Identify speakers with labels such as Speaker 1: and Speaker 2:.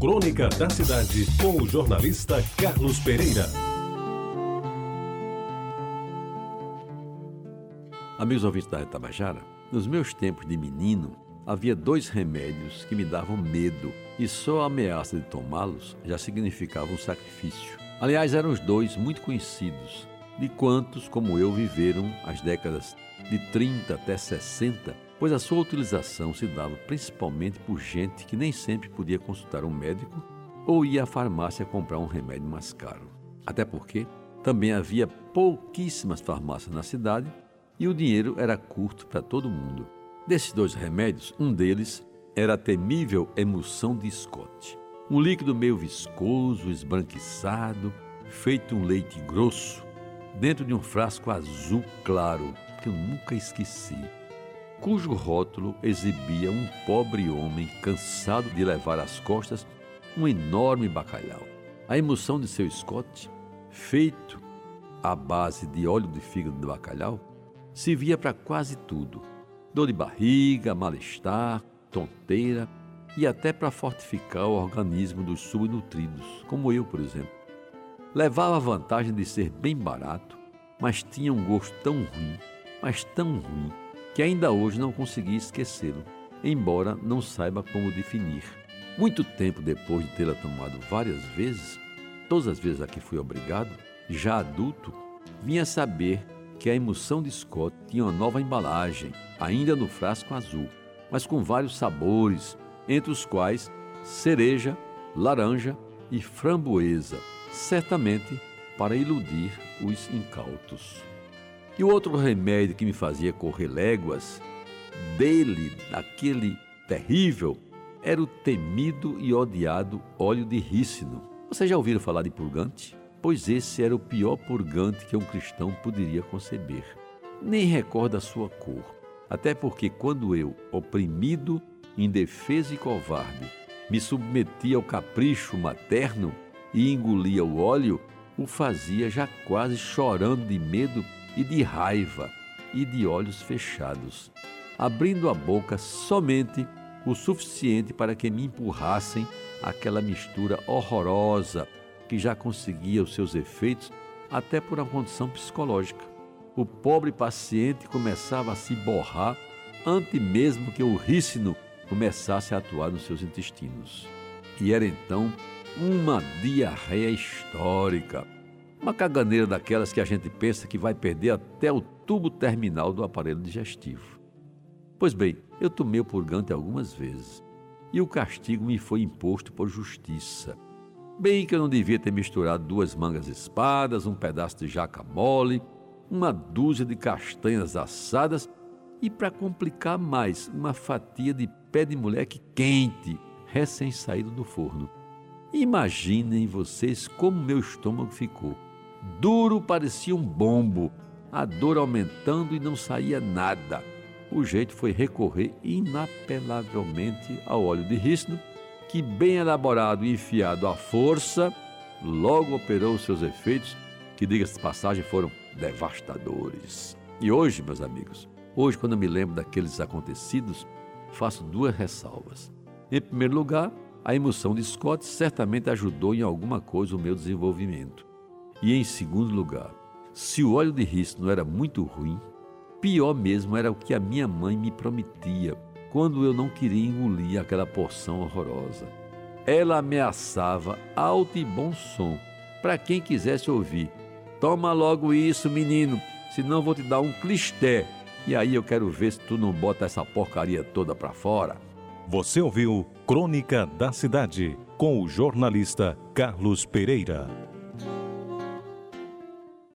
Speaker 1: Crônica da Cidade, com o jornalista Carlos Pereira.
Speaker 2: Amigos ouvintes da Tabajara, nos meus tempos de menino, havia dois remédios que me davam medo e só a ameaça de tomá-los já significava um sacrifício. Aliás, eram os dois muito conhecidos, de quantos, como eu, viveram as décadas de 30 até 60, pois a sua utilização se dava principalmente por gente que nem sempre podia consultar um médico ou ia à farmácia comprar um remédio mais caro. Até porque também havia pouquíssimas farmácias na cidade e o dinheiro era curto para todo mundo. Desses dois remédios, um deles era a temível emulsão de Scott, um líquido meio viscoso, esbranquiçado, feito um leite grosso, dentro de um frasco azul claro que eu nunca esqueci, cujo rótulo exibia um pobre homem cansado de levar às costas um enorme bacalhau. A emoção de seu Scott, feito à base de óleo de fígado de bacalhau, servia para quase tudo: dor de barriga, mal-estar, tonteira e até para fortificar o organismo dos subnutridos, como eu, por exemplo. Levava a vantagem de ser bem barato, mas tinha um gosto tão ruim, mas tão ruim, que ainda hoje não consegui esquecê-lo, embora não saiba como definir. Muito tempo depois de tê-la tomado várias vezes, todas as vezes a que fui obrigado, já adulto, vinha saber que a emulsão de Scott tinha uma nova embalagem, ainda no frasco azul, mas com vários sabores, entre os quais cereja, laranja e framboesa, certamente para iludir os incautos. E o outro remédio que me fazia correr léguas, dele, daquele terrível, era o temido e odiado óleo de rícino. Vocês já ouviram falar de purgante? Pois esse era o pior purgante que um cristão poderia conceber. Nem recordo a sua cor, até porque quando eu, oprimido, indefeso e covarde, me submetia ao capricho materno e engolia o óleo, o fazia já quase chorando de medo e de raiva e de olhos fechados, abrindo a boca somente o suficiente para que me empurrassem aquela mistura horrorosa que já conseguia os seus efeitos até por uma condição psicológica. O pobre paciente começava a se borrar antes mesmo que o rícino começasse a atuar nos seus intestinos. E era então uma diarreia histórica, uma caganeira daquelas que a gente pensa que vai perder até o tubo terminal do aparelho digestivo. Pois bem, eu tomei o purgante algumas vezes e o castigo me foi imposto por justiça. Bem que eu não devia ter misturado duas mangas espadas, um pedaço de jaca mole, uma dúzia de castanhas assadas e, para complicar mais, uma fatia de pé de moleque quente, recém-saído do forno. Imaginem vocês como meu estômago ficou. Duro parecia um bombo, a dor aumentando e não saía nada. O jeito foi recorrer inapelavelmente ao óleo de rícino, que, bem elaborado e enfiado à força, logo operou seus efeitos, que, diga-se de passagem, foram devastadores. E hoje, meus amigos, hoje, quando eu me lembro daqueles acontecidos, faço duas ressalvas. Em primeiro lugar, a emoção de Scott certamente ajudou em alguma coisa o meu desenvolvimento. E em segundo lugar, se o óleo de rícino era muito ruim, pior mesmo era o que a minha mãe me prometia quando eu não queria engolir aquela porção horrorosa. Ela ameaçava alto e bom som para quem quisesse ouvir. Toma logo isso, menino, senão vou te dar um clisté. E aí eu quero ver se tu não bota essa porcaria toda para fora.
Speaker 1: Você ouviu Crônica da Cidade com o jornalista Carlos Pereira.